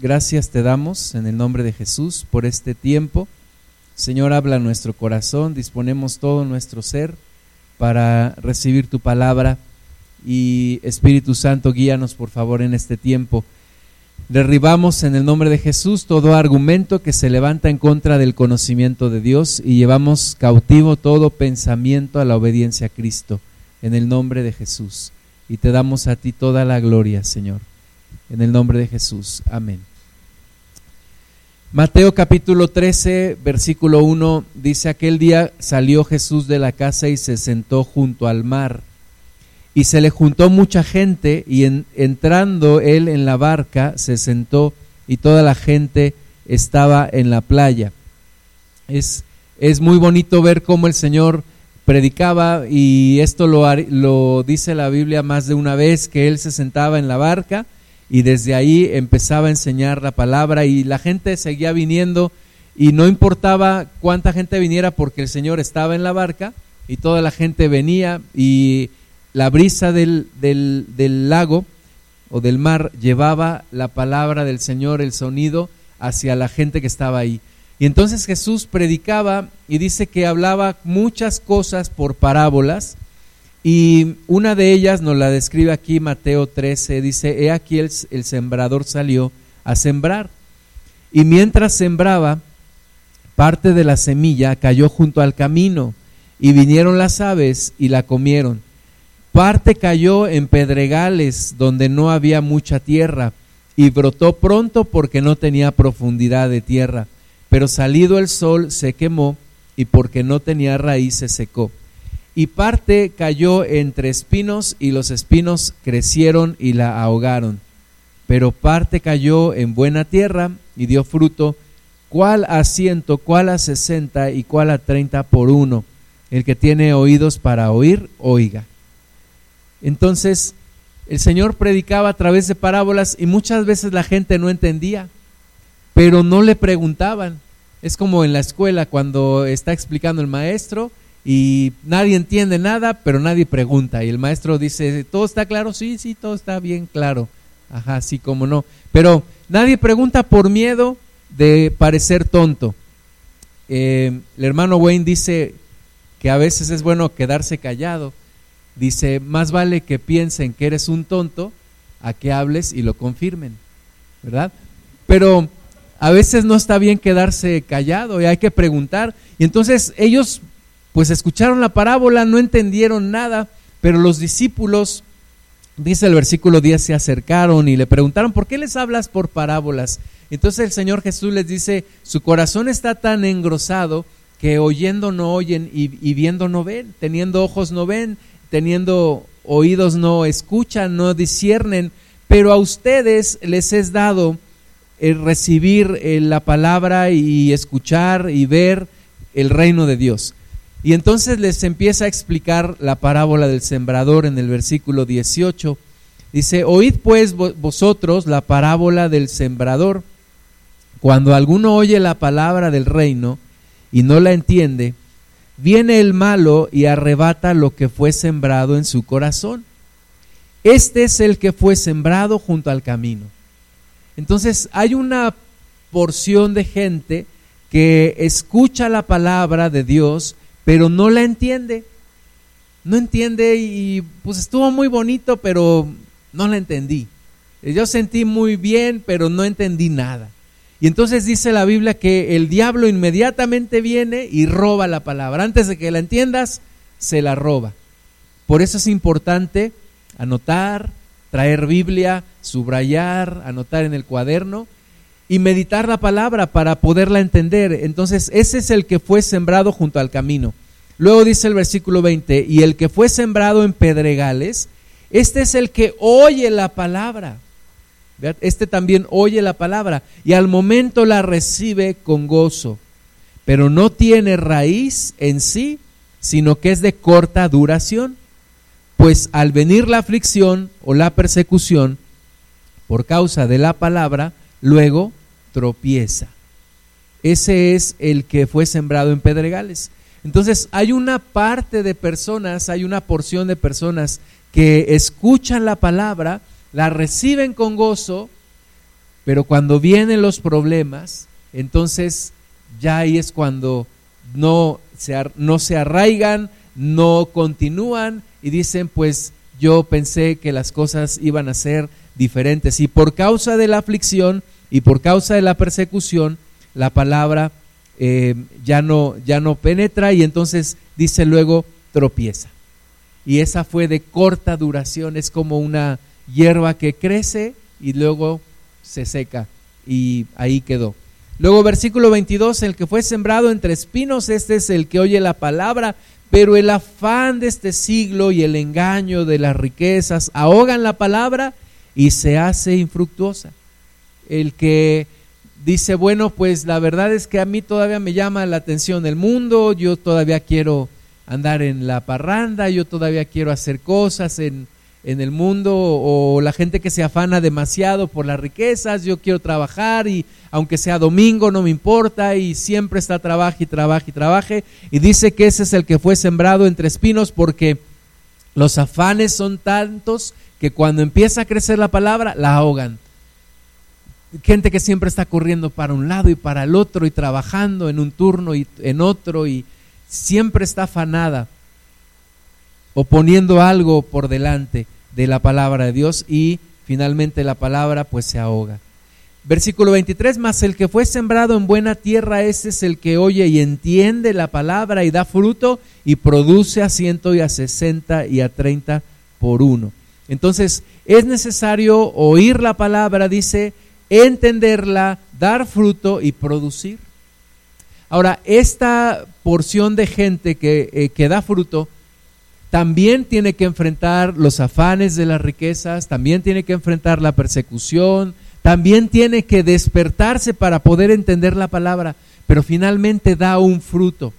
gracias te damos en el nombre de Jesús por este tiempo. Señor, habla nuestro corazón, disponemos todo nuestro ser para recibir tu palabra y Espíritu Santo, guíanos por favor en este tiempo. Derribamos en el nombre de Jesús todo argumento que se levanta en contra del conocimiento de Dios y llevamos cautivo todo pensamiento a la obediencia a Cristo en el nombre de Jesús. Y te damos a ti toda la gloria, Señor. En el nombre de Jesús. Amén. Mateo capítulo 13, versículo 1 dice, aquel día salió Jesús de la casa y se sentó junto al mar y se le juntó mucha gente y entrando él en la barca se sentó y toda la gente estaba en la playa. Es, es muy bonito ver cómo el Señor predicaba y esto lo, lo dice la Biblia más de una vez, que él se sentaba en la barca y desde ahí empezaba a enseñar la palabra y la gente seguía viniendo y no importaba cuánta gente viniera porque el Señor estaba en la barca y toda la gente venía y la brisa del, del, lago o del mar llevaba la palabra del Señor, el sonido, hacia la gente que estaba ahí. Y entonces Jesús predicaba y dice que hablaba muchas cosas por parábolas y una de ellas nos la describe aquí Mateo 13, dice, he aquí el, el sembrador salió a sembrar y mientras sembraba, parte de la semilla cayó junto al camino y vinieron las aves y la comieron. Parte cayó en pedregales donde no había mucha tierra y brotó pronto porque no tenía profundidad de tierra. Pero salido el sol se quemó y porque no tenía raíz se secó. Y parte cayó entre espinos y los espinos crecieron y la ahogaron. Pero parte cayó en buena tierra y dio fruto, cuál a ciento, cuál a sesenta y cuál a treinta por uno. El que tiene oídos para oír, oiga. Entonces, el Señor predicaba a través de parábolas y muchas veces la gente no entendía, pero no le preguntaban. Es como en la escuela cuando está explicando el maestro y nadie entiende nada, pero nadie pregunta. Y el maestro dice, ¿todo está claro? Sí, sí, todo está bien claro. Ajá, sí, como no. Pero nadie pregunta por miedo de parecer tonto. Eh, el hermano Wayne dice que a veces es bueno quedarse callado dice, más vale que piensen que eres un tonto a que hables y lo confirmen, ¿verdad? Pero a veces no está bien quedarse callado y hay que preguntar. Y entonces ellos pues escucharon la parábola, no entendieron nada, pero los discípulos, dice el versículo 10, se acercaron y le preguntaron, ¿por qué les hablas por parábolas? Entonces el Señor Jesús les dice, su corazón está tan engrosado que oyendo no oyen y, viendo no ven, teniendo ojos no ven teniendo oídos no escuchan, no disciernen, pero a ustedes les es dado el eh, recibir eh, la palabra y escuchar y ver el reino de Dios. Y entonces les empieza a explicar la parábola del sembrador en el versículo 18. Dice, oíd pues vosotros la parábola del sembrador. Cuando alguno oye la palabra del reino y no la entiende, viene el malo y arrebata lo que fue sembrado en su corazón. Este es el que fue sembrado junto al camino. Entonces hay una porción de gente que escucha la palabra de Dios, pero no la entiende. No entiende y pues estuvo muy bonito, pero no la entendí. Yo sentí muy bien, pero no entendí nada. Y entonces dice la Biblia que el diablo inmediatamente viene y roba la palabra. Antes de que la entiendas, se la roba. Por eso es importante anotar, traer Biblia, subrayar, anotar en el cuaderno y meditar la palabra para poderla entender. Entonces, ese es el que fue sembrado junto al camino. Luego dice el versículo 20, y el que fue sembrado en pedregales, este es el que oye la palabra este también oye la palabra y al momento la recibe con gozo, pero no tiene raíz en sí, sino que es de corta duración. Pues al venir la aflicción o la persecución por causa de la palabra, luego tropieza. Ese es el que fue sembrado en pedregales. Entonces hay una parte de personas, hay una porción de personas que escuchan la palabra, la reciben con gozo, Pero cuando vienen los problemas, entonces ya ahí es cuando no se, no se arraigan, no continúan y dicen, pues yo pensé que las cosas iban a ser diferentes. Y por causa de la aflicción y por causa de la persecución, la palabra eh, ya, no, ya no penetra y entonces dice luego tropieza. Y esa fue de corta duración, es como una hierba que crece y luego se seca y ahí quedó. Luego versículo 22, el que fue sembrado entre espinos, este es el que oye la palabra, pero el afán de este siglo y el engaño de las riquezas ahogan la palabra y se hace infructuosa. El que dice, bueno, pues la verdad es que a mí todavía me llama la atención el mundo, yo todavía quiero andar en la parranda, yo todavía quiero hacer cosas en, en el mundo o la gente que se afana demasiado por las riquezas, yo quiero trabajar y aunque sea domingo no me importa y siempre está trabaje y trabaje y trabaje y dice que ese es el que fue sembrado entre espinos porque los afanes son tantos que cuando empieza a crecer la palabra la ahogan. Gente que siempre está corriendo para un lado y para el otro y trabajando en un turno y en otro y siempre está afanada o poniendo algo por delante de la palabra de Dios y finalmente la palabra pues se ahoga. Versículo 23, más el que fue sembrado en buena tierra, ese es el que oye y entiende la palabra y da fruto y produce a ciento y a sesenta y a treinta por uno. Entonces, es necesario oír la palabra, dice, entenderla, dar fruto y producir. Ahora, esta porción de gente que, eh, que da fruto, también tiene que enfrentar los afanes de las riquezas, también tiene que enfrentar la persecución, también tiene que despertarse para poder entender la palabra, pero finalmente da un fruto.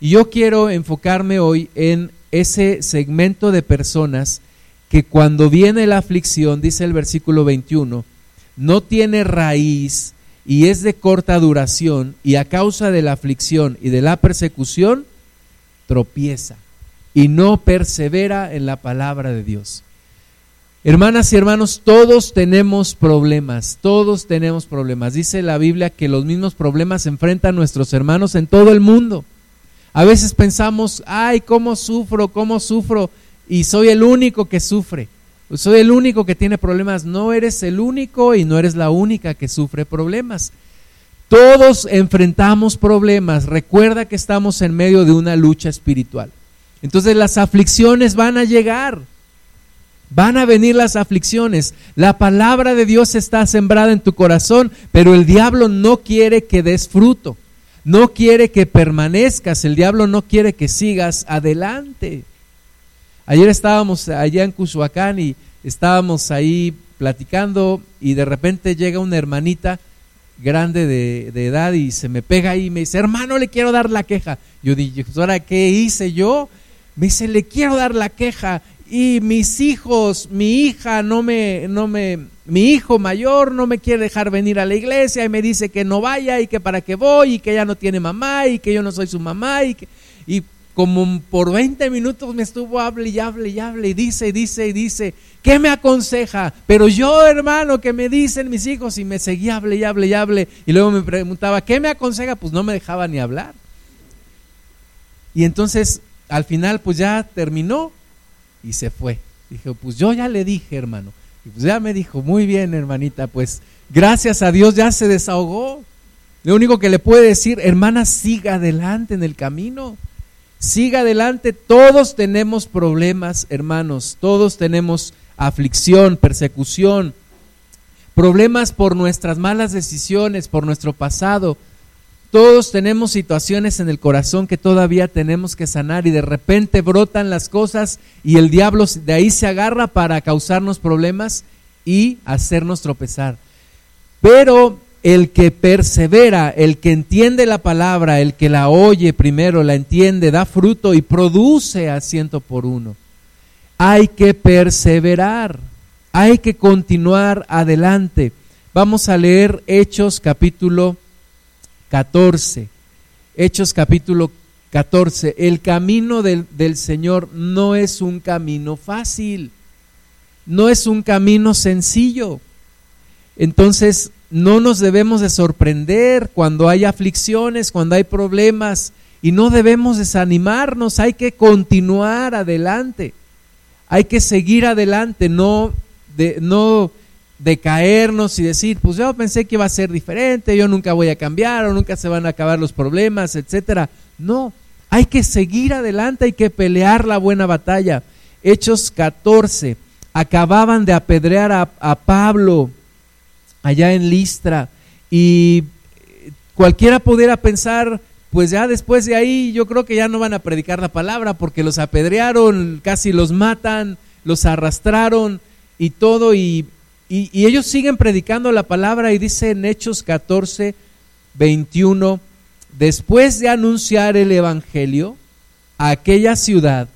Y yo quiero enfocarme hoy en ese segmento de personas que cuando viene la aflicción, dice el versículo 21, no tiene raíz y es de corta duración y a causa de la aflicción y de la persecución, tropieza y no persevera en la palabra de Dios. Hermanas y hermanos, todos tenemos problemas, todos tenemos problemas. Dice la Biblia que los mismos problemas enfrentan nuestros hermanos en todo el mundo. A veces pensamos, ay, ¿cómo sufro? ¿Cómo sufro? Y soy el único que sufre. Soy el único que tiene problemas. No eres el único y no eres la única que sufre problemas. Todos enfrentamos problemas. Recuerda que estamos en medio de una lucha espiritual. Entonces las aflicciones van a llegar. Van a venir las aflicciones. La palabra de Dios está sembrada en tu corazón, pero el diablo no quiere que des fruto. No quiere que permanezcas. El diablo no quiere que sigas adelante. Ayer estábamos allá en Cusuacán y estábamos ahí platicando y de repente llega una hermanita grande de, edad y se me pega ahí y me dice, hermano, le quiero dar la queja. Yo dije, pues, ¿ahora qué hice yo? Me dice, le quiero dar la queja y mis hijos, mi hija no me, no me, mi hijo mayor no me quiere dejar venir a la iglesia y me dice que no vaya y que para qué voy y que ella no tiene mamá y que yo no soy su mamá y que, y como por 20 minutos me estuvo hable y hable y hable y dice y dice y dice, ¿qué me aconseja? Pero yo, hermano, que me dicen mis hijos y me seguía hable y hable y hable y luego me preguntaba, ¿qué me aconseja? Pues no me dejaba ni hablar. Y entonces al final pues ya terminó y se fue. Dije, pues yo ya le dije, hermano. Y pues ya me dijo, muy bien, hermanita, pues gracias a Dios ya se desahogó. Lo único que le puede decir, hermana, siga adelante en el camino. Siga adelante. Todos tenemos problemas, hermanos. Todos tenemos aflicción, persecución, problemas por nuestras malas decisiones, por nuestro pasado, todos tenemos situaciones en el corazón que todavía tenemos que sanar y de repente brotan las cosas y el diablo de ahí se agarra para causarnos problemas y hacernos tropezar. Pero el que persevera, el que entiende la palabra, el que la oye primero, la entiende, da fruto y produce a ciento por uno. Hay que perseverar, hay que continuar adelante. Vamos a leer Hechos capítulo 14. Hechos capítulo 14. El camino del, del, Señor no es un camino fácil, no es un camino sencillo. Entonces, no nos debemos de sorprender cuando hay aflicciones, cuando hay problemas, y no debemos desanimarnos, hay que continuar adelante, hay que seguir adelante, no, de, no decaernos y decir, pues yo pensé que iba a ser diferente, yo nunca voy a cambiar o nunca se van a acabar los problemas, etcétera. No, hay que seguir adelante, hay que pelear la buena batalla. Hechos 14, acababan de apedrear a, a Pablo allá en Listra. Y cualquiera pudiera pensar, pues ya después de ahí yo creo que ya no van a predicar la palabra porque los apedrearon, casi los matan, los arrastraron y todo, y, ellos siguen predicando la palabra y dice en Hechos 14, 21, después de anunciar el Evangelio a aquella ciudad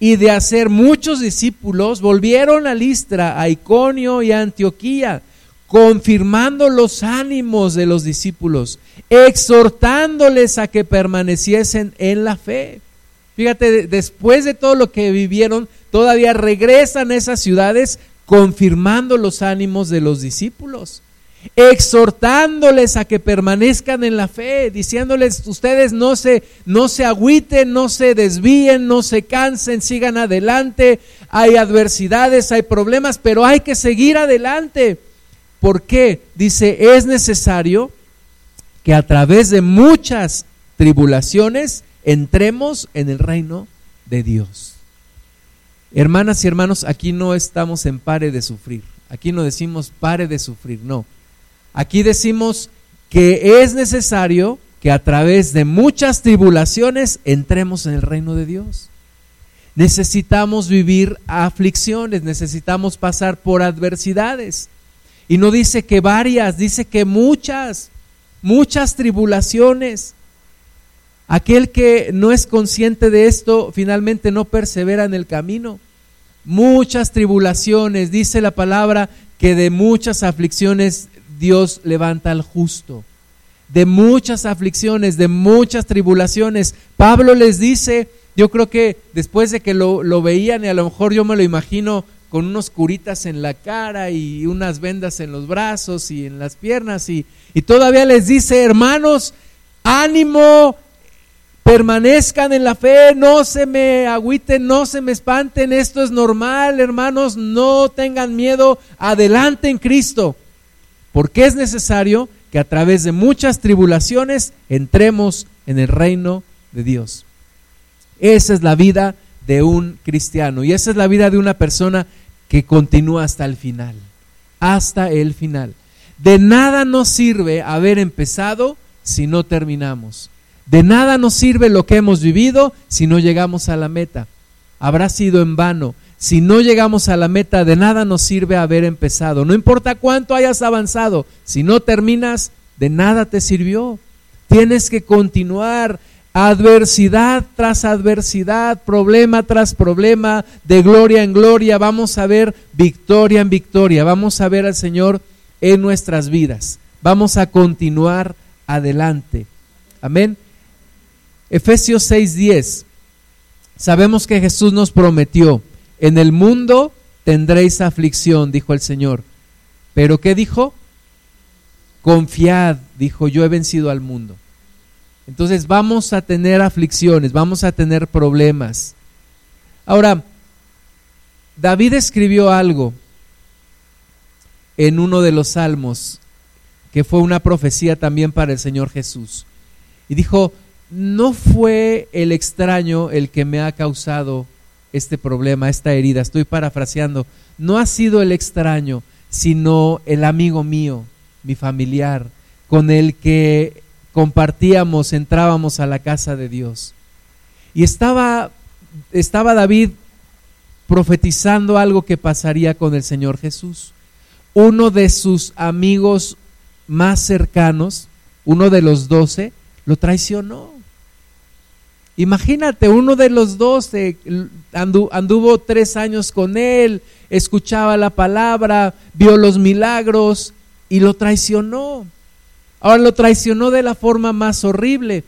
y de hacer muchos discípulos, volvieron a Listra, a Iconio y a Antioquía confirmando los ánimos de los discípulos, exhortándoles a que permaneciesen en la fe. Fíjate, después de todo lo que vivieron, todavía regresan a esas ciudades confirmando los ánimos de los discípulos, exhortándoles a que permanezcan en la fe, diciéndoles ustedes no se no se agüiten, no se desvíen, no se cansen, sigan adelante. Hay adversidades, hay problemas, pero hay que seguir adelante ¿Por qué? Dice, es necesario que a través de muchas tribulaciones entremos en el reino de Dios. Hermanas y hermanos, aquí no estamos en pare de sufrir. Aquí no decimos pare de sufrir, no. Aquí decimos que es necesario que a través de muchas tribulaciones entremos en el reino de Dios. Necesitamos vivir aflicciones, necesitamos pasar por adversidades. Y no dice que varias, dice que muchas, muchas tribulaciones. Aquel que no es consciente de esto finalmente no persevera en el camino. Muchas tribulaciones, dice la palabra, que de muchas aflicciones Dios levanta al justo. De muchas aflicciones, de muchas tribulaciones. Pablo les dice, yo creo que después de que lo, lo veían y a lo mejor yo me lo imagino con unos curitas en la cara y unas vendas en los brazos y en las piernas y, y todavía les dice, hermanos, ánimo, permanezcan en la fe, no se me agüiten, no se me espanten, esto es normal, hermanos, no tengan miedo, adelante en Cristo, porque es necesario que a través de muchas tribulaciones entremos en el reino de Dios. Esa es la vida de un cristiano y esa es la vida de una persona que continúa hasta el final, hasta el final. De nada nos sirve haber empezado si no terminamos. De nada nos sirve lo que hemos vivido si no llegamos a la meta. Habrá sido en vano. Si no llegamos a la meta, de nada nos sirve haber empezado. No importa cuánto hayas avanzado, si no terminas, de nada te sirvió. Tienes que continuar adversidad tras adversidad, problema tras problema, de gloria en gloria, vamos a ver victoria en victoria, vamos a ver al Señor en nuestras vidas, vamos a continuar adelante. Amén. Efesios 6:10. Sabemos que Jesús nos prometió, en el mundo tendréis aflicción, dijo el Señor. Pero ¿qué dijo? Confiad, dijo, yo he vencido al mundo. Entonces vamos a tener aflicciones, vamos a tener problemas. Ahora, David escribió algo en uno de los salmos que fue una profecía también para el Señor Jesús. Y dijo, no fue el extraño el que me ha causado este problema, esta herida. Estoy parafraseando. No ha sido el extraño, sino el amigo mío, mi familiar, con el que compartíamos, entrábamos a la casa de Dios. Y estaba, estaba David profetizando algo que pasaría con el Señor Jesús. Uno de sus amigos más cercanos, uno de los doce, lo traicionó. Imagínate, uno de los doce anduvo tres años con él, escuchaba la palabra, vio los milagros y lo traicionó. Ahora lo traicionó de la forma más horrible.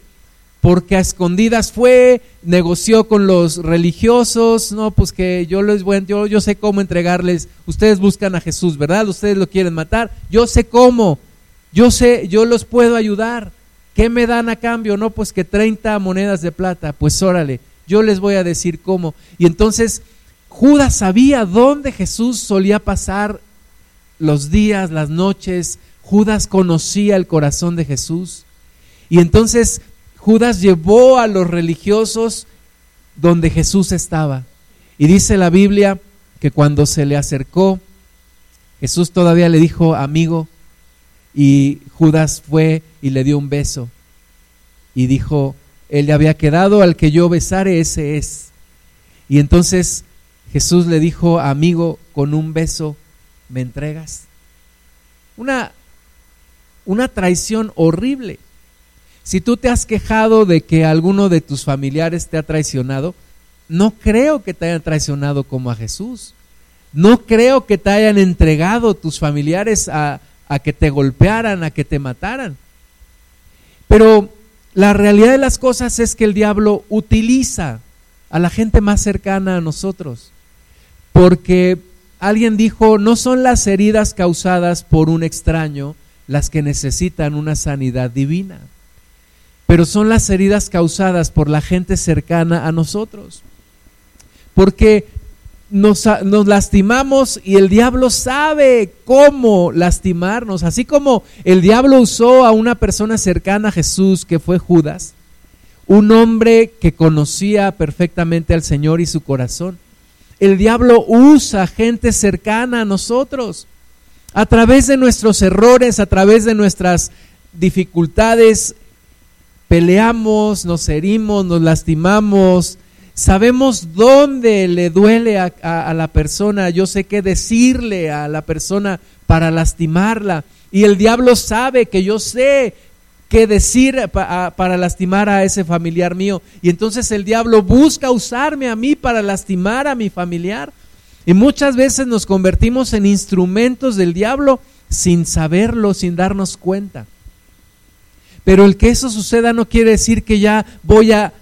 porque a escondidas fue, negoció con los religiosos, no, pues que yo les voy, yo, yo sé cómo entregarles, ustedes buscan a Jesús, ¿verdad? Ustedes lo quieren matar, yo sé cómo, yo sé, yo los puedo ayudar. ¿Qué me dan a cambio? No, pues que 30 monedas de plata, pues órale, yo les voy a decir cómo. Y entonces Judas sabía dónde Jesús solía pasar los días, las noches, Judas conocía el corazón de Jesús. Y entonces Judas llevó a los religiosos donde Jesús estaba. Y dice la Biblia que cuando se le acercó, Jesús todavía le dijo, amigo, y Judas fue y le dio un beso. Y dijo, él le había quedado, al que yo besare, ese es. Y entonces Jesús le dijo, amigo, con un beso, ¿me entregas? Una, una traición horrible. Si tú te has quejado de que alguno de tus familiares te ha traicionado, no creo que te hayan traicionado como a Jesús. No creo que te hayan entregado tus familiares a, a que te golpearan, a que te mataran. Pero la realidad de las cosas es que el diablo utiliza a la gente más cercana a nosotros. Porque alguien dijo, no son las heridas causadas por un extraño las que necesitan una sanidad divina pero son las heridas causadas por la gente cercana a nosotros. Porque nos, lastimamos y el diablo sabe cómo lastimarnos. Así como el diablo usó a una persona cercana a Jesús, que fue Judas, un hombre que conocía perfectamente al Señor y su corazón. El diablo usa gente cercana a nosotros. A través de nuestros errores, a través de nuestras dificultades, peleamos, nos herimos, nos lastimamos, sabemos dónde le duele a, la persona, yo sé qué decirle a la persona para lastimarla. Y el diablo sabe que yo sé qué decir para lastimar a ese familiar mío. Y entonces el diablo busca usarme a mí para lastimar a mi familiar. Y muchas veces nos convertimos en instrumentos del diablo sin saberlo, sin darnos cuenta. Pero el que eso suceda no quiere decir que ya voy a,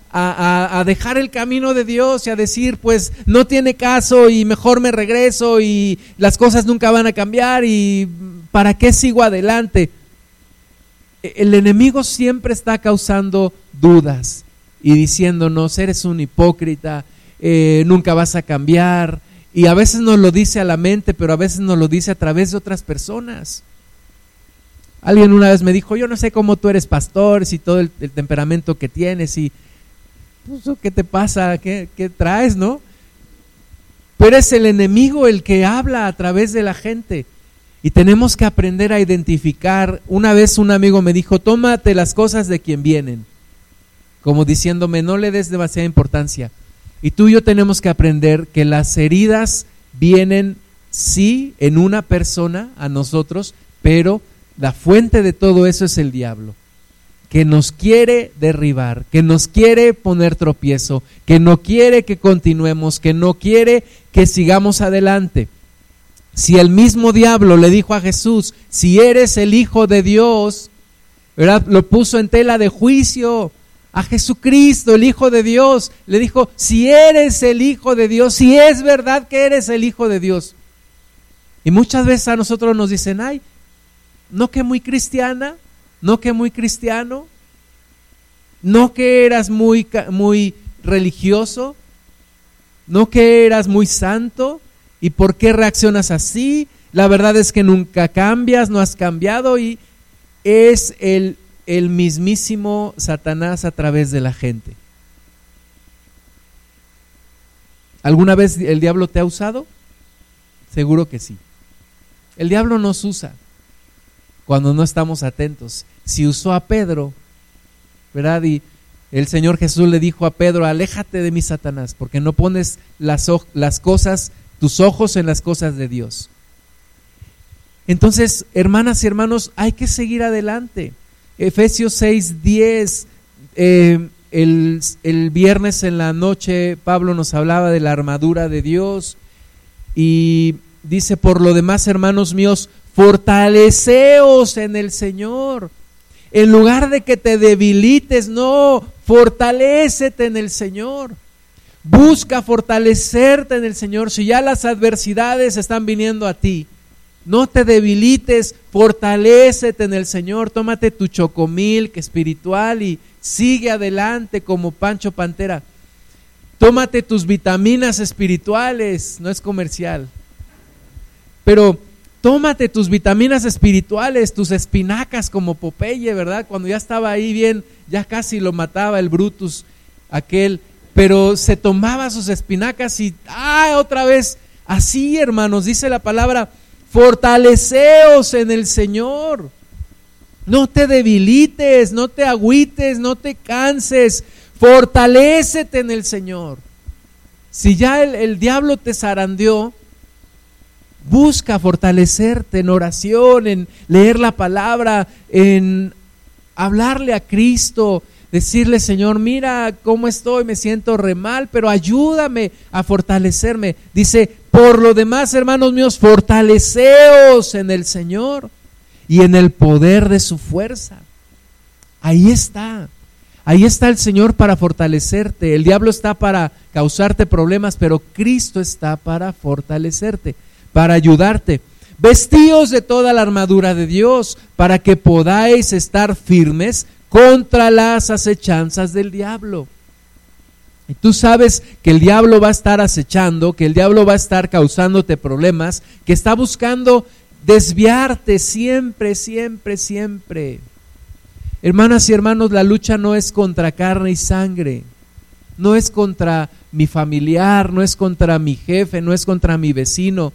dejar el camino de Dios y a decir, pues no tiene caso y mejor me regreso y las cosas nunca van a cambiar y para qué sigo adelante. E, el enemigo siempre está causando dudas y diciéndonos, eres un hipócrita, eh, nunca vas a cambiar. Y a veces nos lo dice a la mente, pero a veces nos lo dice a través de otras personas. Alguien una vez me dijo, yo no sé cómo tú eres pastor, si todo el, temperamento que tienes y, pues, ¿qué te pasa? ¿Qué, ¿Qué traes, no? Pero es el enemigo el que habla a través de la gente. Y tenemos que aprender a identificar. Una vez un amigo me dijo, tómate las cosas de quien vienen. Como diciéndome, no le des demasiada importancia. Y tú y yo tenemos que aprender que las heridas vienen, sí, en una persona, a nosotros, pero la fuente de todo eso es el diablo, que nos quiere derribar, que nos quiere poner tropiezo, que no quiere que continuemos, que no quiere que sigamos adelante. Si el mismo diablo le dijo a Jesús, si eres el Hijo de Dios, ¿verdad? Lo puso en tela de juicio a Jesucristo, el Hijo de Dios. Le dijo, si eres el Hijo de Dios, si es verdad que eres el Hijo de Dios. Y muchas veces a nosotros nos dicen, ay, no que muy cristiana, no que muy cristiano, no que eras muy, muy religioso, no que eras muy santo, ¿y por qué reaccionas así? La verdad es que nunca cambias, no has cambiado y es el, el mismísimo Satanás a través de la gente. ¿Alguna vez el diablo te ha usado? Seguro que sí. El diablo nos usa cuando no estamos atentos. Si usó a Pedro, ¿verdad? Y el Señor Jesús le dijo a Pedro, aléjate de mí, Satanás, porque no pones las, las cosas, tus ojos en las cosas de Dios. Entonces, hermanas y hermanos, hay que seguir adelante. Efesios 6, 10, eh, el, el viernes en la noche Pablo nos hablaba de la armadura de Dios y dice, por lo demás, hermanos míos, fortaleceos en el Señor. En lugar de que te debilites, no, fortalécete en el Señor. Busca fortalecerte en el Señor. Si ya las adversidades están viniendo a ti, no te debilites, fortalécete en el Señor. Tómate tu chocomil que espiritual y sigue adelante como Pancho Pantera. Tómate tus vitaminas espirituales, no es comercial. Pero tómate tus vitaminas espirituales, tus espinacas como Popeye, ¿verdad? Cuando ya estaba ahí bien, ya casi lo mataba el Brutus aquel pero se tomaba sus espinacas y, ah, otra vez, así hermanos, dice la palabra, fortaleceos en el Señor. No te debilites, no te agüites, no te canses, fortalécete en el Señor. Si ya el, el diablo te zarandeó, busca fortalecerte en oración, en leer la palabra, en hablarle a Cristo, decirle, Señor, mira cómo estoy, me siento re mal, pero ayúdame a fortalecerme. Dice, por lo demás, hermanos míos, fortaleceos en el Señor y en el poder de su fuerza. Ahí está. Ahí está el Señor para fortalecerte. El diablo está para causarte problemas, pero Cristo está para fortalecerte, para ayudarte. Vestíos de toda la armadura de Dios para que podáis estar firmes contra las acechanzas del diablo. Y tú sabes que el diablo va a estar acechando, que el diablo va a estar causándote problemas, que está buscando desviarte siempre, siempre, siempre. Hermanas y hermanos, la lucha no es contra carne y sangre, no es contra mi familiar, no es contra mi jefe, no es contra mi vecino,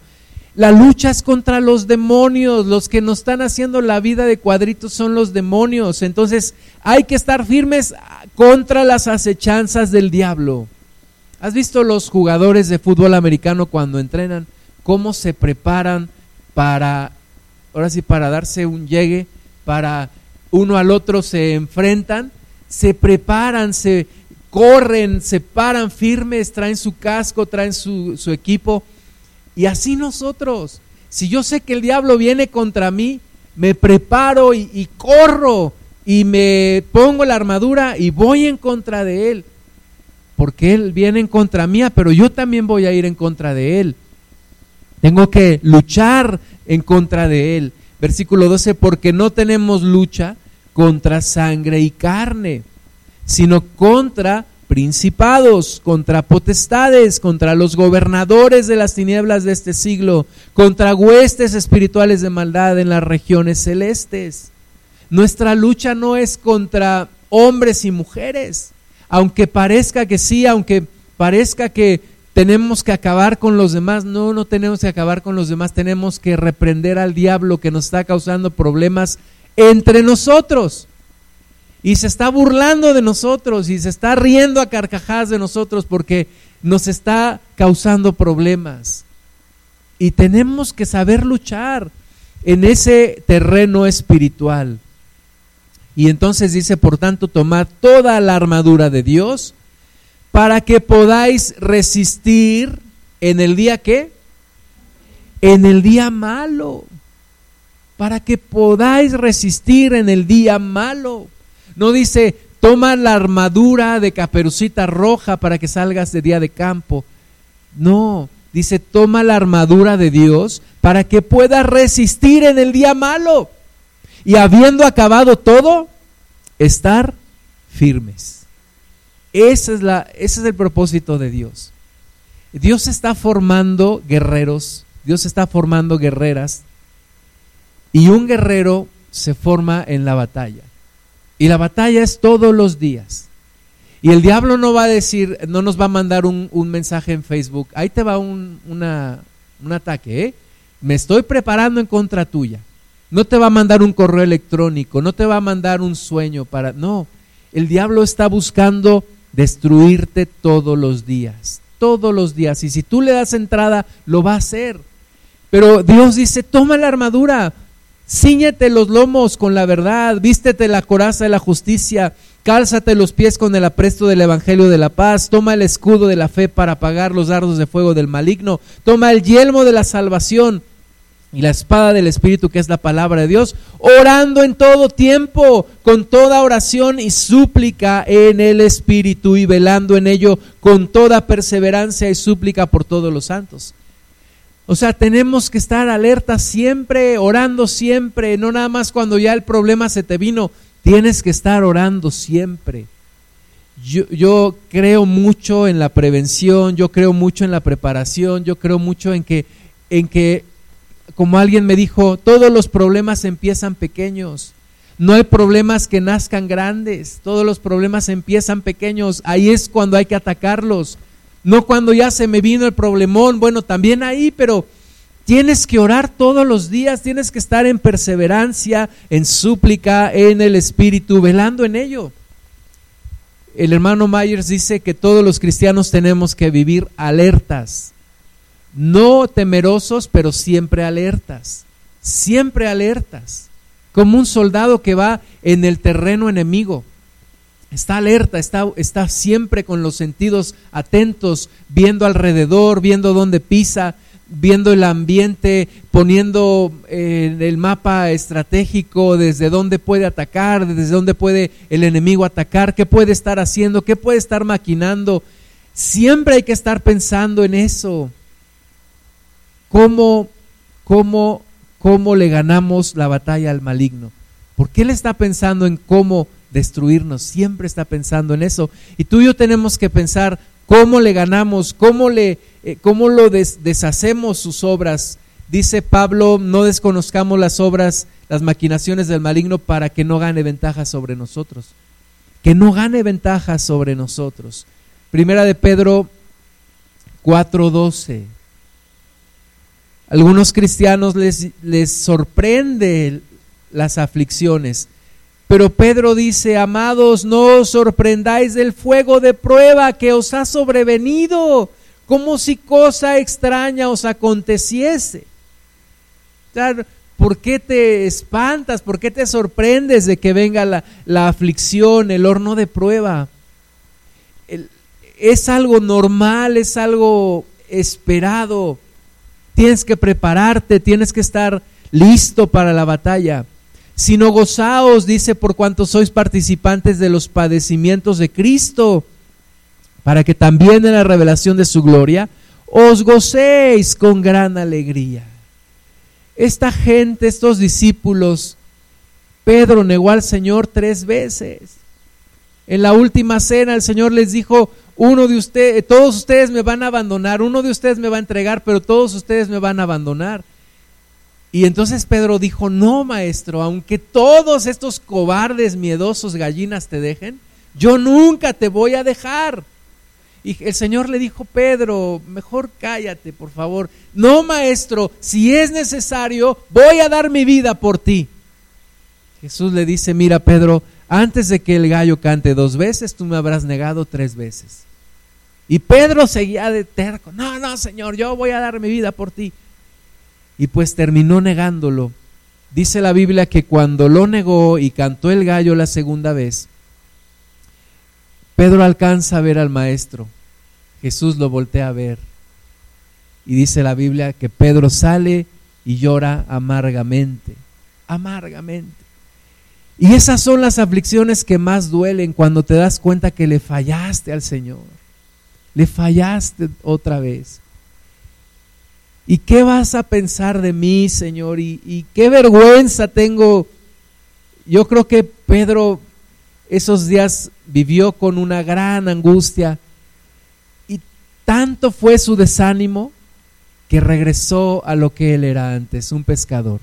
la lucha es contra los demonios, los que nos están haciendo la vida de cuadritos son los demonios. Entonces hay que estar firmes contra las acechanzas del diablo. ¿Has visto los jugadores de fútbol americano cuando entrenan? ¿Cómo se preparan para, ahora sí, para darse un llegue, para uno al otro se enfrentan? Se preparan, se corren, se paran firmes, traen su casco, traen su, su equipo y así nosotros, si yo sé que el diablo viene contra mí, me preparo y, corro y me pongo la armadura y voy en contra de él. Porque él viene en contra mía, pero yo también voy a ir en contra de él. Tengo que luchar en contra de él. Versículo 12, porque no tenemos lucha contra sangre y carne, sino contra principados, contra potestades, contra los gobernadores de las tinieblas de este siglo, contra huestes espirituales de maldad en las regiones celestes. Nuestra lucha no es contra hombres y mujeres, aunque parezca que sí, aunque parezca que tenemos que acabar con los demás, no, no tenemos que acabar con los demás, tenemos que reprender al diablo que nos está causando problemas entre nosotros y se está burlando de nosotros y se está riendo a carcajadas de nosotros porque nos está causando problemas. Y tenemos que saber luchar en ese terreno espiritual. Y entonces dice, por tanto, tomad toda la armadura de Dios para que podáis resistir en el día que? En el día malo. Para que podáis resistir en el día malo. No dice, toma la armadura de caperucita roja para que salgas de día de campo. No, dice, toma la armadura de Dios para que puedas resistir en el día malo. Y habiendo acabado todo, estar firmes. Esa es la, ese es el propósito de Dios. Dios está formando guerreros, Dios está formando guerreras, y un guerrero se forma en la batalla. Y la batalla es todos los días. Y el diablo no va a decir, no nos va a mandar un, mensaje en Facebook, ahí te va un, un ataque, ¿eh? me estoy preparando en contra tuya. No te va a mandar un correo electrónico, no te va a mandar un sueño para... No, el diablo está buscando destruirte todos los días, todos los días. Y si tú le das entrada, lo va a hacer. Pero Dios dice, toma la armadura, Cíñete los lomos con la verdad, vístete la coraza de la justicia, cálzate los pies con el apresto del evangelio de la paz, toma el escudo de la fe para apagar los dardos de fuego del maligno, toma el yelmo de la salvación y la espada del Espíritu, que es la palabra de Dios, orando en todo tiempo, con toda oración y súplica en el Espíritu y velando en ello con toda perseverancia y súplica por todos los santos. O sea, tenemos que estar alerta siempre, orando siempre, no nada más cuando ya el problema se te vino, tienes que estar orando siempre. Yo, yo creo mucho en la prevención, yo creo mucho en la preparación, yo creo mucho en que, en que como alguien me dijo, todos los problemas empiezan pequeños. No hay problemas que nazcan grandes, todos los problemas empiezan pequeños. Ahí es cuando hay que atacarlos. No cuando ya se me vino el problemón, bueno, también ahí, pero tienes que orar todos los días, tienes que estar en perseverancia, en súplica, en el Espíritu, velando en ello. El hermano Myers dice que todos los cristianos tenemos que vivir alertas no temerosos, pero siempre alertas, siempre alertas, como un soldado que va en el terreno enemigo. Está alerta, está, está siempre con los sentidos atentos, viendo alrededor, viendo dónde pisa, viendo el ambiente, poniendo en eh, el mapa estratégico desde dónde puede atacar, desde dónde puede el enemigo atacar, qué puede estar haciendo, qué puede estar maquinando. Siempre hay que estar pensando en eso cómo, cómo, cómo le ganamos la batalla al maligno. Porque él está pensando en cómo destruirnos, siempre está pensando en eso. Y tú y yo tenemos que pensar cómo le ganamos, cómo, le, eh, cómo lo deshacemos sus obras. Dice Pablo, no desconozcamos las obras, las maquinaciones del maligno para que no gane ventaja sobre nosotros. Que no gane ventaja sobre nosotros. Primera de Pedro 4:12. Algunos cristianos les, les sorprende las aflicciones. Pero Pedro dice, amados, no os sorprendáis del fuego de prueba que os ha sobrevenido, como si cosa extraña os aconteciese. ¿Por qué te espantas? ¿Por qué te sorprendes de que venga la, la aflicción, el horno de prueba? es algo normal, es algo esperado. Tienes que prepararte, tienes que estar listo para la batalla. Sino gozaos, dice, por cuanto sois participantes de los padecimientos de Cristo, para que también en la revelación de su gloria os gocéis con gran alegría. Esta gente, estos discípulos, Pedro negó al Señor tres veces. En la última cena el Señor les dijo, uno de ustedes, todos ustedes me van a abandonar, uno de ustedes me va a entregar, pero todos ustedes me van a abandonar. Y entonces Pedro dijo, no, maestro, aunque todos estos cobardes, miedosos gallinas te dejen, yo nunca te voy a dejar. Y el Señor le dijo, Pedro, mejor cállate, por favor. No, maestro, si es necesario, voy a dar mi vida por ti. Jesús le dice, mira, Pedro, antes de que el gallo cante dos veces, tú me habrás negado tres veces. Y Pedro seguía de terco, no, no, Señor, yo voy a dar mi vida por ti. Y pues terminó negándolo. Dice la Biblia que cuando lo negó y cantó el gallo la segunda vez, Pedro alcanza a ver al maestro. Jesús lo voltea a ver. Y dice la Biblia que Pedro sale y llora amargamente, amargamente. Y esas son las aflicciones que más duelen cuando te das cuenta que le fallaste al Señor. Le fallaste otra vez. ¿Y qué vas a pensar de mí, Señor? ¿Y, qué vergüenza tengo? Yo creo que Pedro esos días vivió con una gran angustia y tanto fue su desánimo que regresó a lo que él era antes, un pescador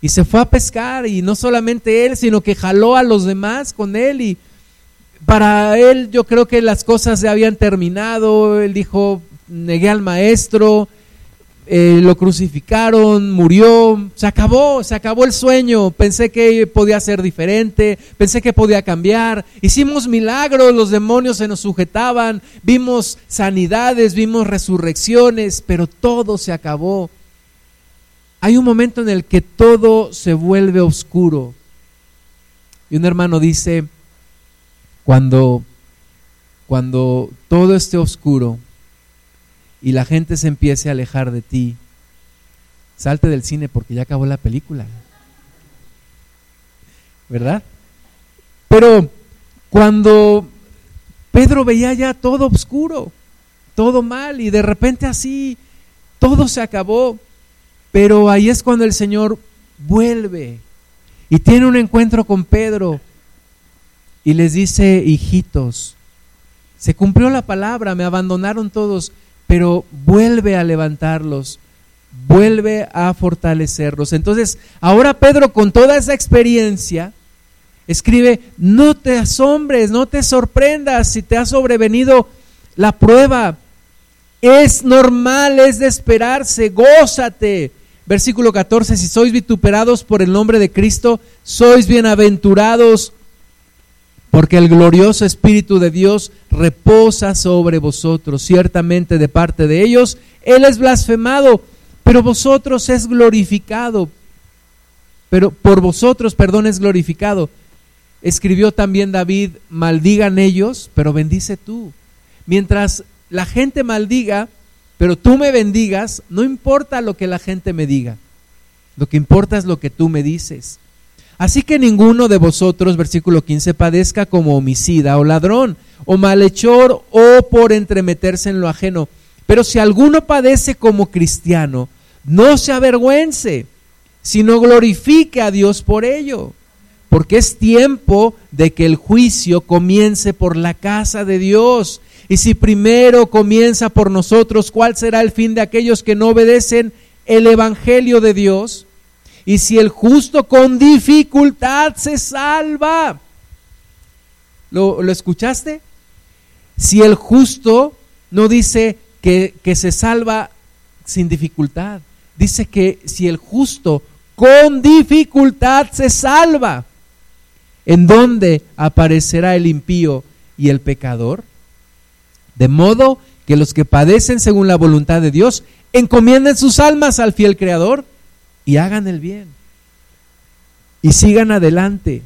y se fue a pescar y no solamente él, sino que jaló a los demás con él y para él yo creo que las cosas ya habían terminado, él dijo, negué al maestro, eh, lo crucificaron, murió, se acabó, se acabó el sueño, pensé que podía ser diferente, pensé que podía cambiar, hicimos milagros, los demonios se nos sujetaban, vimos sanidades, vimos resurrecciones, pero todo se acabó. Hay un momento en el que todo se vuelve oscuro. Y un hermano dice, cuando, cuando todo esté oscuro y la gente se empiece a alejar de ti, salte del cine porque ya acabó la película. ¿Verdad? Pero cuando Pedro veía ya todo oscuro, todo mal, y de repente así todo se acabó, pero ahí es cuando el Señor vuelve y tiene un encuentro con Pedro y les dice, hijitos, se cumplió la palabra, me abandonaron todos, pero vuelve a levantarlos, vuelve a fortalecerlos. Entonces, ahora Pedro con toda esa experiencia, escribe, no te asombres, no te sorprendas si te ha sobrevenido la prueba. Es normal, es de esperarse, gózate. Versículo 14, si sois vituperados por el nombre de Cristo, sois bienaventurados porque el glorioso Espíritu de Dios reposa sobre vosotros. Ciertamente de parte de ellos, Él es blasfemado, pero vosotros es glorificado. Pero por vosotros, perdón, es glorificado. Escribió también David, maldigan ellos, pero bendice tú. Mientras la gente maldiga, pero tú me bendigas, no importa lo que la gente me diga. Lo que importa es lo que tú me dices. Así que ninguno de vosotros, versículo 15, padezca como homicida o ladrón o malhechor o por entremeterse en lo ajeno. Pero si alguno padece como cristiano, no se avergüence, sino glorifique a Dios por ello. Porque es tiempo de que el juicio comience por la casa de Dios. Y si primero comienza por nosotros, ¿cuál será el fin de aquellos que no obedecen el Evangelio de Dios? Y si el justo con dificultad se salva, ¿lo, escuchaste? Si el justo no dice que, que se salva sin dificultad, dice que si el justo con dificultad se salva, ¿en dónde aparecerá el impío y el pecador? De modo que los que padecen según la voluntad de Dios encomienden sus almas al fiel Creador y hagan el bien. Y sigan adelante.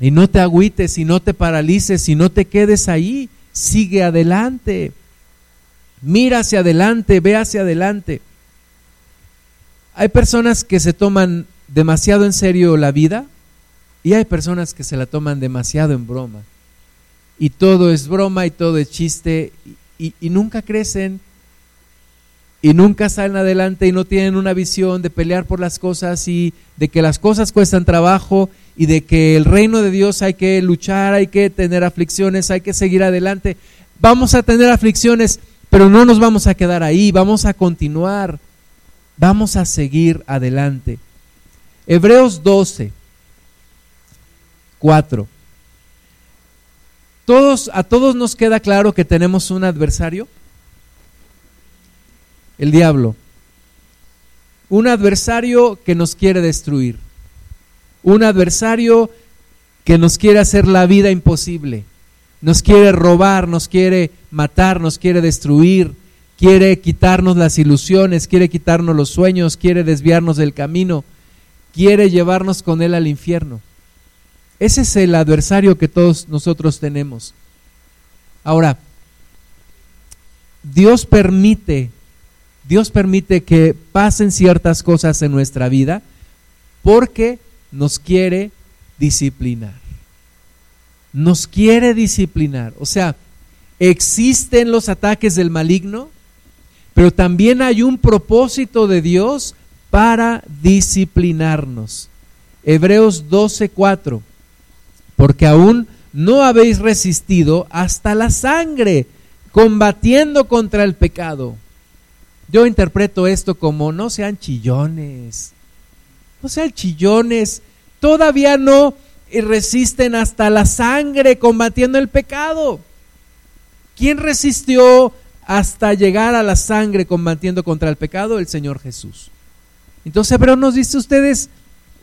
Y no te agüites y no te paralices y no te quedes ahí. Sigue adelante. Mira hacia adelante, ve hacia adelante. Hay personas que se toman demasiado en serio la vida y hay personas que se la toman demasiado en broma. Y todo es broma y todo es chiste y, y nunca crecen y nunca salen adelante y no tienen una visión de pelear por las cosas y de que las cosas cuestan trabajo y de que el reino de Dios hay que luchar, hay que tener aflicciones, hay que seguir adelante. Vamos a tener aflicciones, pero no nos vamos a quedar ahí, vamos a continuar, vamos a seguir adelante. Hebreos 12, 4. Todos, a todos nos queda claro que tenemos un adversario el diablo. Un adversario que nos quiere destruir. Un adversario que nos quiere hacer la vida imposible. Nos quiere robar, nos quiere matar, nos quiere destruir. Quiere quitarnos las ilusiones, quiere quitarnos los sueños, quiere desviarnos del camino. Quiere llevarnos con él al infierno. Ese es el adversario que todos nosotros tenemos. Ahora, Dios permite Dios permite que pasen ciertas cosas en nuestra vida porque nos quiere disciplinar. Nos quiere disciplinar. O sea, existen los ataques del maligno, pero también hay un propósito de Dios para disciplinarnos. Hebreos 12:4. Porque aún no habéis resistido hasta la sangre, combatiendo contra el pecado yo interpreto esto como no sean chillones, no sean chillones, todavía no resisten hasta la sangre combatiendo el pecado. ¿Quién resistió hasta llegar a la sangre combatiendo contra el pecado? El Señor Jesús. Entonces, pero nos dice ustedes,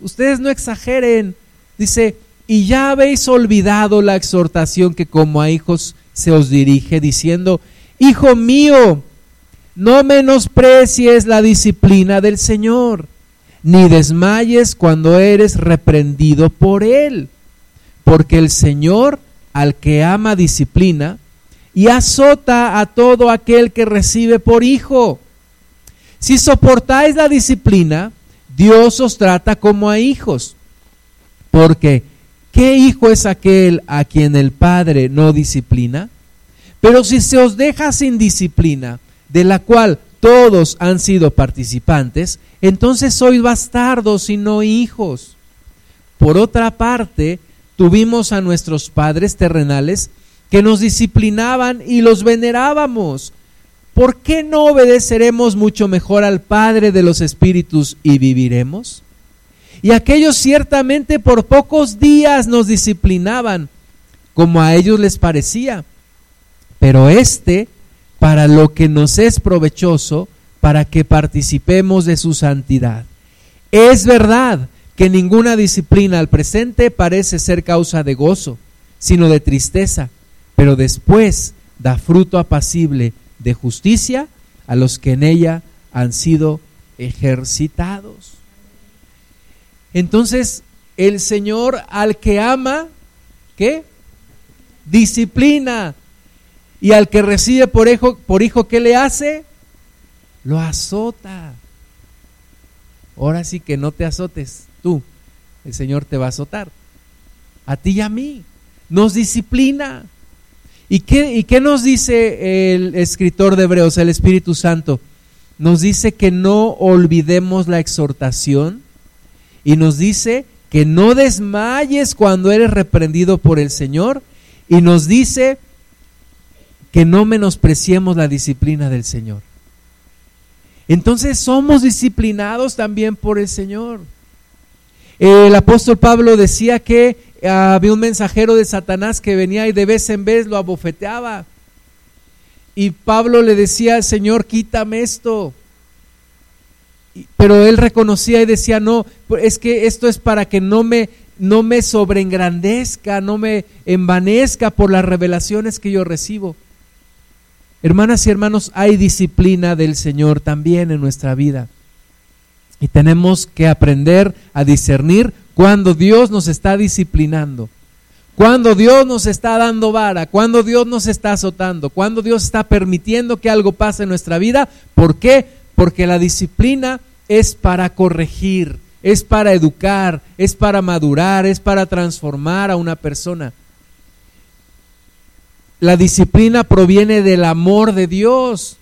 ustedes no exageren, dice, y ya habéis olvidado la exhortación que como a hijos se os dirige, diciendo, Hijo mío, no menosprecies la disciplina del Señor, ni desmayes cuando eres reprendido por Él, porque el Señor al que ama disciplina y azota a todo aquel que recibe por hijo. Si soportáis la disciplina, Dios os trata como a hijos. Porque, ¿qué hijo es aquel a quien el Padre no disciplina? Pero si se os deja sin disciplina, de la cual todos han sido participantes, entonces sois bastardos y no hijos. Por otra parte, tuvimos a nuestros padres terrenales que nos disciplinaban y los venerábamos. ¿Por qué no obedeceremos mucho mejor al Padre de los Espíritus y viviremos? Y aquellos ciertamente por pocos días nos disciplinaban, como a ellos les parecía, pero este para lo que nos es provechoso, para que participemos de su santidad. Es verdad que ninguna disciplina al presente parece ser causa de gozo, sino de tristeza, pero después da fruto apacible de justicia a los que en ella han sido ejercitados. Entonces, el Señor al que ama, ¿qué? Disciplina. Y al que recibe por hijo, por hijo, ¿qué le hace? Lo azota. Ahora sí que no te azotes tú. El Señor te va a azotar. A ti y a mí. Nos disciplina. ¿Y qué, ¿Y qué nos dice el escritor de Hebreos, el Espíritu Santo? Nos dice que no olvidemos la exhortación y nos dice que no desmayes cuando eres reprendido por el Señor y nos dice que no menospreciemos la disciplina del Señor. Entonces somos disciplinados también por el Señor. El apóstol Pablo decía que había un mensajero de Satanás que venía y de vez en vez lo abofeteaba. Y Pablo le decía al Señor, quítame esto. Pero él reconocía y decía, no, es que esto es para que no me, no me sobreengrandezca, no me envanezca por las revelaciones que yo recibo. Hermanas y hermanos, hay disciplina del Señor también en nuestra vida. Y tenemos que aprender a discernir cuando Dios nos está disciplinando, cuando Dios nos está dando vara, cuando Dios nos está azotando, cuando Dios está permitiendo que algo pase en nuestra vida. ¿Por qué? Porque la disciplina es para corregir, es para educar, es para madurar, es para transformar a una persona. La disciplina proviene del amor de Dios,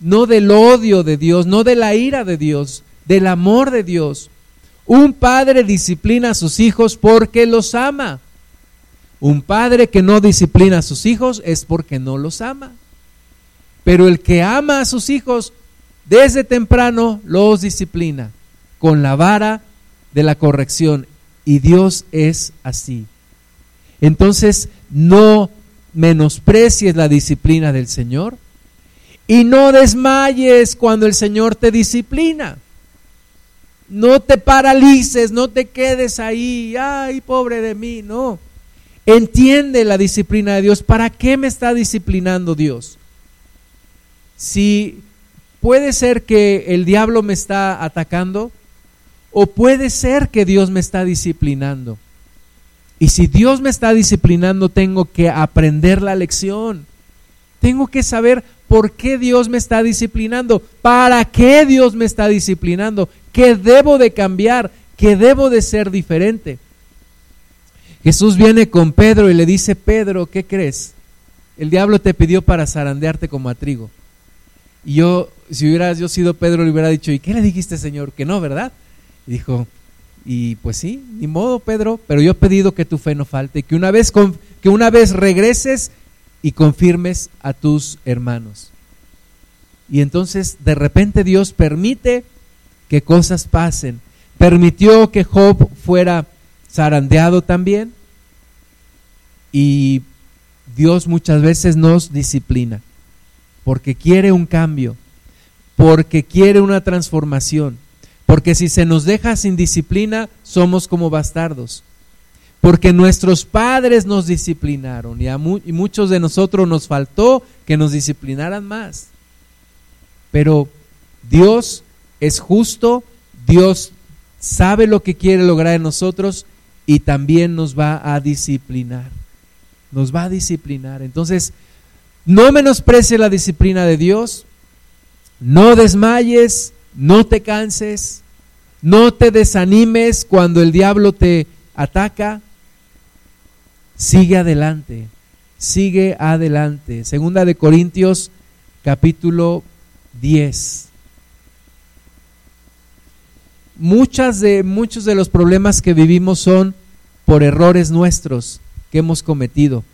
no del odio de Dios, no de la ira de Dios, del amor de Dios. Un padre disciplina a sus hijos porque los ama. Un padre que no disciplina a sus hijos es porque no los ama. Pero el que ama a sus hijos desde temprano los disciplina con la vara de la corrección. Y Dios es así. Entonces, no menosprecies la disciplina del Señor y no desmayes cuando el Señor te disciplina. No te paralices, no te quedes ahí, ay, pobre de mí, no. Entiende la disciplina de Dios. ¿Para qué me está disciplinando Dios? Si puede ser que el diablo me está atacando o puede ser que Dios me está disciplinando. Y si Dios me está disciplinando, tengo que aprender la lección. Tengo que saber por qué Dios me está disciplinando, para qué Dios me está disciplinando, qué debo de cambiar, qué debo de ser diferente. Jesús viene con Pedro y le dice, Pedro, ¿qué crees? El diablo te pidió para zarandearte como a trigo. Y yo, si hubiera yo sido Pedro, le hubiera dicho, ¿y qué le dijiste, Señor? Que no, ¿verdad? Y dijo, y pues sí, ni modo, Pedro, pero yo he pedido que tu fe no falte, que una vez, que una vez regreses y confirmes a tus hermanos. Y entonces de repente Dios permite que cosas pasen. Permitió que Job fuera zarandeado también. Y Dios muchas veces nos disciplina porque quiere un cambio, porque quiere una transformación. Porque si se nos deja sin disciplina, somos como bastardos. Porque nuestros padres nos disciplinaron y a muchos de nosotros nos faltó que nos disciplinaran más. Pero Dios es justo, Dios sabe lo que quiere lograr en nosotros y también nos va a disciplinar. Nos va a disciplinar. Entonces, no menosprecie la disciplina de Dios, No desmayes, no te canses, no te desanimes cuando el diablo te ataca. Sigue adelante, sigue adelante. Segunda de Corintios capítulo 10. Muchas de, muchos de los problemas que vivimos son por errores nuestros que hemos cometido.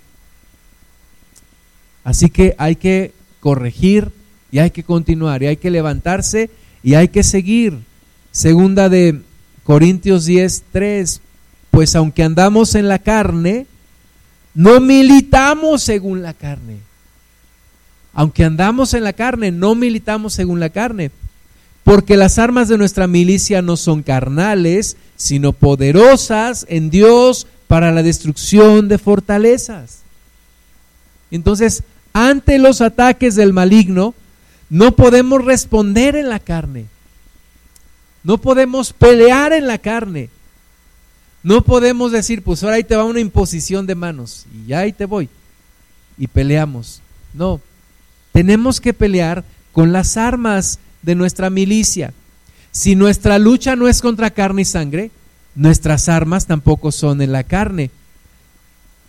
Así que hay que corregir y hay que continuar y hay que levantarse y hay que seguir. Segunda de Corintios 10, 3, pues aunque andamos en la carne, no militamos según la carne. Aunque andamos en la carne, no militamos según la carne. Porque las armas de nuestra milicia no son carnales, sino poderosas en Dios para la destrucción de fortalezas. Entonces, ante los ataques del maligno, no podemos responder en la carne. No podemos pelear en la carne. No podemos decir, pues ahora ahí te va una imposición de manos y ahí te voy. Y peleamos. No, tenemos que pelear con las armas de nuestra milicia. Si nuestra lucha no es contra carne y sangre, nuestras armas tampoco son en la carne.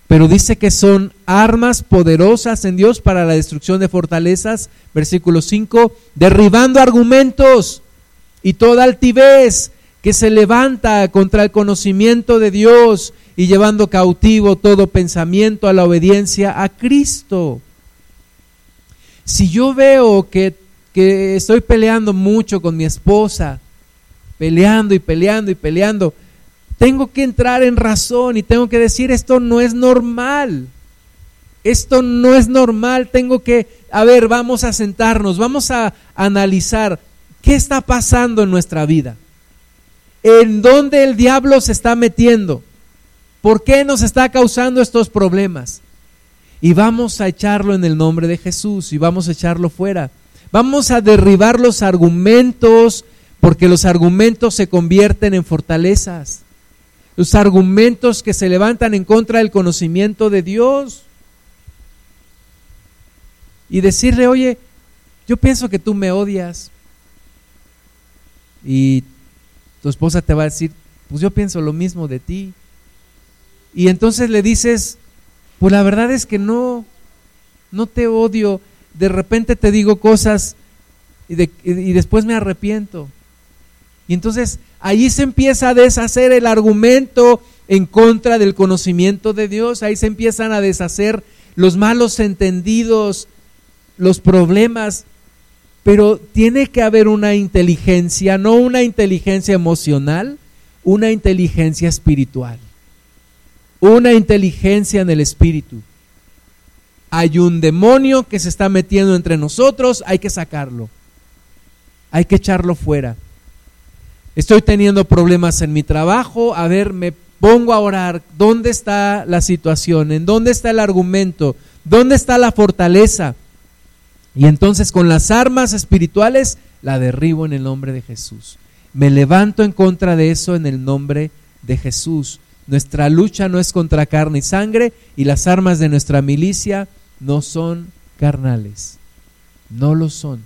Pero dice que son armas poderosas en Dios para la destrucción de fortalezas. Versículo 5, derribando argumentos y toda altivez que se levanta contra el conocimiento de Dios y llevando cautivo todo pensamiento a la obediencia a Cristo. Si yo veo que, que estoy peleando mucho con mi esposa, peleando y peleando y peleando, tengo que entrar en razón y tengo que decir esto no es normal. Esto no es normal, tengo que, a ver, vamos a sentarnos, vamos a analizar qué está pasando en nuestra vida en dónde el diablo se está metiendo, por qué nos está causando estos problemas. Y vamos a echarlo en el nombre de Jesús y vamos a echarlo fuera. Vamos a derribar los argumentos porque los argumentos se convierten en fortalezas. Los argumentos que se levantan en contra del conocimiento de Dios. Y decirle, oye, yo pienso que tú me odias. Y tu esposa te va a decir, pues yo pienso lo mismo de ti. Y entonces le dices, pues la verdad es que no, no te odio, de repente te digo cosas y, y después me arrepiento. Y entonces ahí se empieza a deshacer el argumento en contra del conocimiento de Dios, ahí se empiezan a deshacer los malos entendidos, los problemas pero tiene que haber una inteligencia, no una inteligencia emocional, una inteligencia espiritual, una inteligencia en el espíritu. Hay un demonio que se está metiendo entre nosotros, hay que sacarlo, hay que echarlo fuera. Estoy teniendo problemas en mi trabajo, a ver, me pongo a orar, ¿dónde está la situación? ¿En dónde está el argumento? ¿Dónde está la fortaleza? Y entonces con las armas espirituales la derribo en el nombre de Jesús. Me levanto en contra de eso en el nombre de Jesús. Nuestra lucha no es contra carne y sangre y las armas de nuestra milicia no son carnales. No lo son.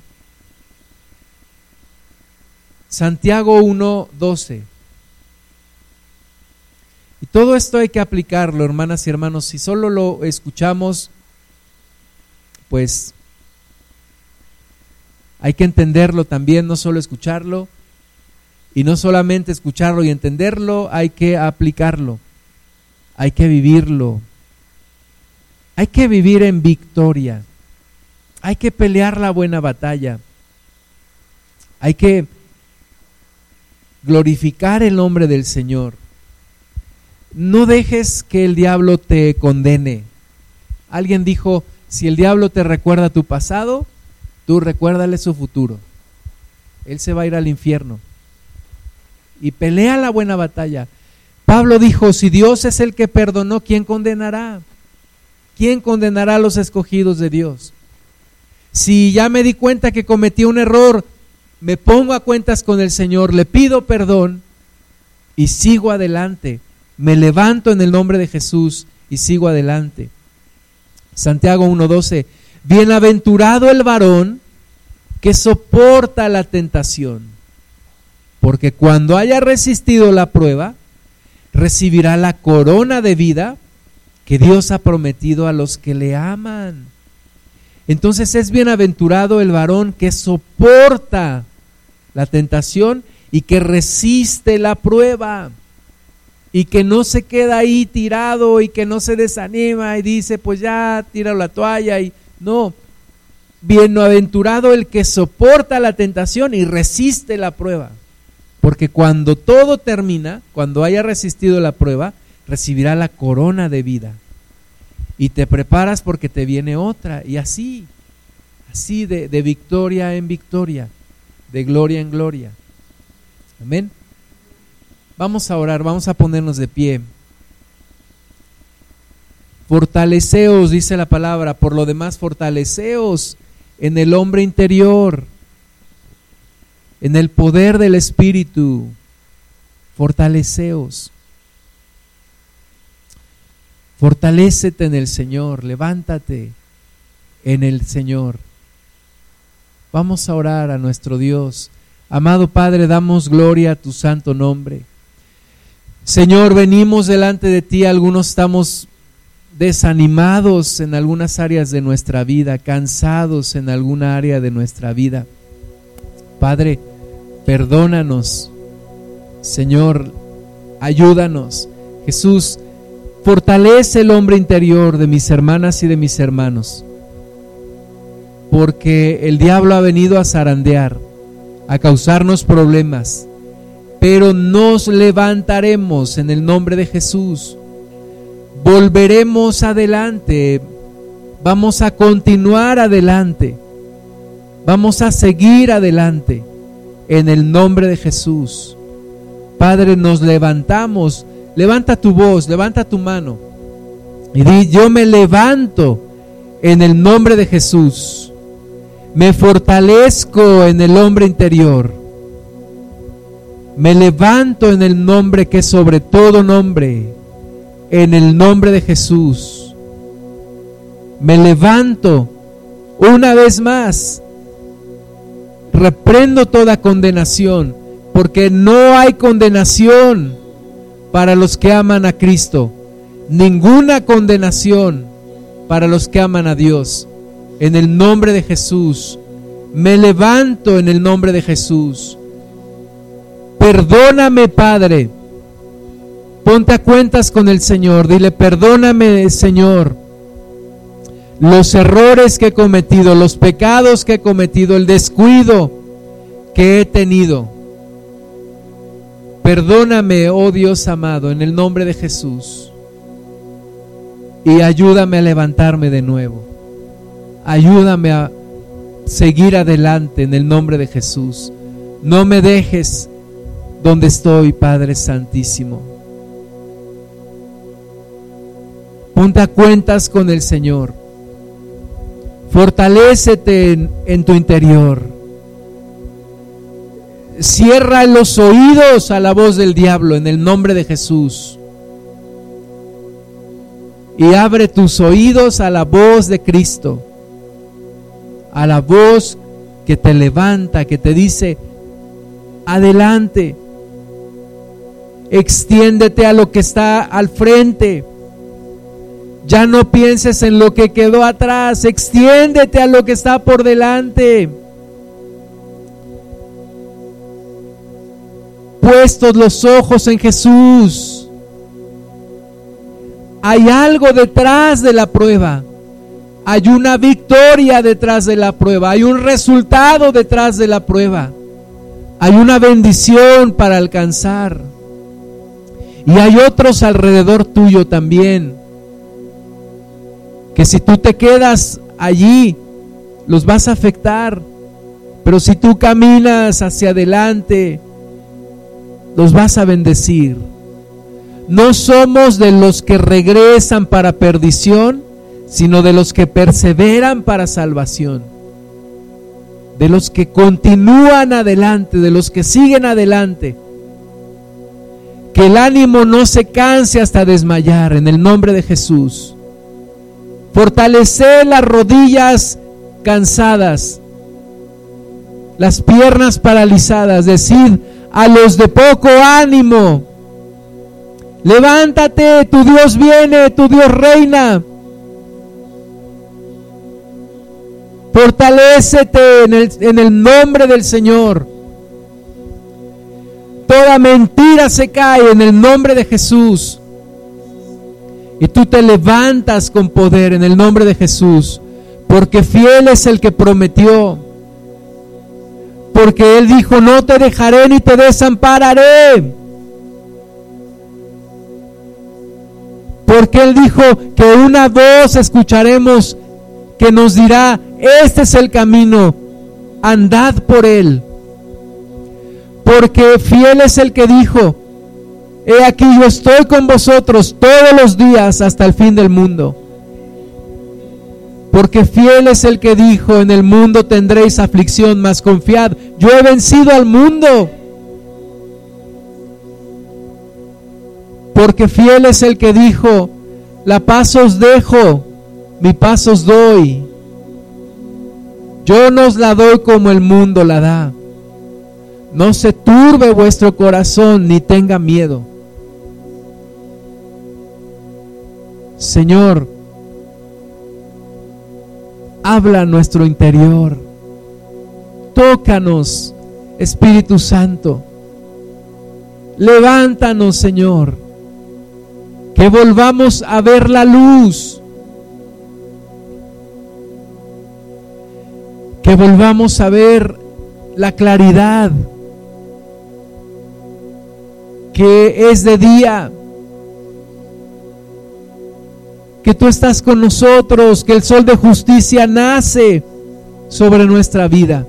Santiago 1:12. Y todo esto hay que aplicarlo, hermanas y hermanos. Si solo lo escuchamos, pues hay que entenderlo también, no solo escucharlo. Y no solamente escucharlo y entenderlo, hay que aplicarlo. Hay que vivirlo. Hay que vivir en victoria. Hay que pelear la buena batalla. Hay que glorificar el nombre del Señor. No dejes que el diablo te condene. Alguien dijo, si el diablo te recuerda tu pasado, Tú recuérdale su futuro. Él se va a ir al infierno. Y pelea la buena batalla. Pablo dijo, si Dios es el que perdonó, ¿quién condenará? ¿Quién condenará a los escogidos de Dios? Si ya me di cuenta que cometí un error, me pongo a cuentas con el Señor, le pido perdón y sigo adelante. Me levanto en el nombre de Jesús y sigo adelante. Santiago 1.12 Bienaventurado el varón que soporta la tentación. Porque cuando haya resistido la prueba, recibirá la corona de vida que Dios ha prometido a los que le aman. Entonces es bienaventurado el varón que soporta la tentación y que resiste la prueba y que no se queda ahí tirado y que no se desanima y dice, pues ya, tira la toalla y no. Bienaventurado el que soporta la tentación y resiste la prueba. Porque cuando todo termina, cuando haya resistido la prueba, recibirá la corona de vida. Y te preparas porque te viene otra. Y así, así de, de victoria en victoria, de gloria en gloria. Amén. Vamos a orar, vamos a ponernos de pie. Fortaleceos, dice la palabra, por lo demás fortaleceos en el hombre interior, en el poder del Espíritu. Fortaleceos. Fortalécete en el Señor, levántate en el Señor. Vamos a orar a nuestro Dios. Amado Padre, damos gloria a tu santo nombre. Señor, venimos delante de ti, algunos estamos desanimados en algunas áreas de nuestra vida, cansados en alguna área de nuestra vida. Padre, perdónanos. Señor, ayúdanos. Jesús, fortalece el hombre interior de mis hermanas y de mis hermanos. Porque el diablo ha venido a zarandear, a causarnos problemas pero nos levantaremos en el nombre de Jesús. Volveremos adelante, vamos a continuar adelante, vamos a seguir adelante en el nombre de Jesús. Padre, nos levantamos, levanta tu voz, levanta tu mano y di, yo me levanto en el nombre de Jesús, me fortalezco en el hombre interior me levanto en el nombre que es sobre todo nombre, en el nombre de Jesús. Me levanto una vez más. Reprendo toda condenación, porque no hay condenación para los que aman a Cristo. Ninguna condenación para los que aman a Dios. En el nombre de Jesús. Me levanto en el nombre de Jesús Perdóname, Padre. Ponte a cuentas con el Señor. Dile, perdóname, Señor. Los errores que he cometido, los pecados que he cometido, el descuido que he tenido. Perdóname, oh Dios amado, en el nombre de Jesús. Y ayúdame a levantarme de nuevo. Ayúdame a seguir adelante en el nombre de Jesús. No me dejes donde estoy, Padre Santísimo. Ponte a cuentas con el Señor. Fortalécete en, en, tu interior. Cierra los oídos a la voz del diablo en el nombre de Jesús. Y abre tus oídos a la voz de Cristo. A la voz que te levanta, que te dice, adelante extiéndete a lo que está al frente. Ya no pienses en lo que quedó atrás, extiéndete a lo que está por delante. Puestos los ojos en Jesús. Hay algo detrás de la prueba. Hay una victoria detrás de la prueba. Hay un resultado detrás de la prueba. Hay una bendición para alcanzar. Y hay otros alrededor tuyo también, que si tú te quedas allí, los vas a afectar. Pero si tú caminas hacia adelante, los vas a bendecir. No somos de los que regresan para perdición, sino de los que perseveran para salvación. De los que continúan adelante, de los que siguen adelante que el ánimo no se canse hasta desmayar en el nombre de Jesús. Fortalecer las rodillas cansadas. las piernas paralizadas, decid a los de poco ánimo, levántate, tu Dios viene, tu Dios reina. Fortalécete en el, en el nombre del Señor. Toda mentira se cae en el nombre de Jesús. Y tú te levantas con poder en el nombre de Jesús. Porque fiel es el que prometió. Porque Él dijo, no te dejaré ni te desampararé. Porque Él dijo que una voz escucharemos que nos dirá, este es el camino, andad por Él. Porque fiel es el que dijo, he aquí yo estoy con vosotros todos los días hasta el fin del mundo. Porque fiel es el que dijo, en el mundo tendréis aflicción, mas confiad, yo he vencido al mundo. Porque fiel es el que dijo, la paz os dejo, mi paz os doy. Yo no os la doy como el mundo la da. No se turbe vuestro corazón ni tenga miedo. Señor, habla nuestro interior. Tócanos, Espíritu Santo. Levántanos, Señor. Que volvamos a ver la luz. Que volvamos a ver la claridad. Que es de día que tú estás con nosotros, que el sol de justicia nace sobre nuestra vida.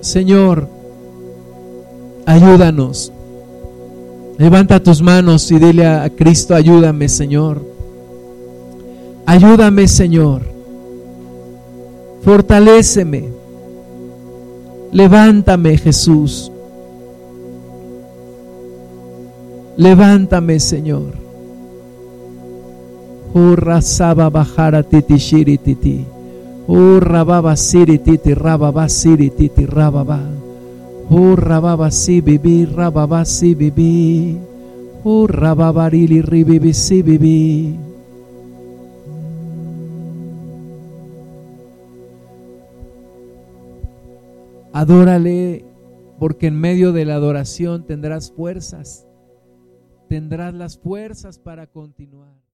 Señor, ayúdanos. Levanta tus manos y dile a Cristo, ayúdame Señor. Ayúdame Señor. Fortaléceme. Levántame Jesús. Levántame, Señor. Urra saba bajara titi shiri titi. Urra baba siri titi rababa siri titi rababa. Urra baba si bibi rababa si bibi. Urra baba rili ribibi si bibi. Adórale porque en medio de la adoración tendrás fuerzas tendrás las fuerzas para continuar.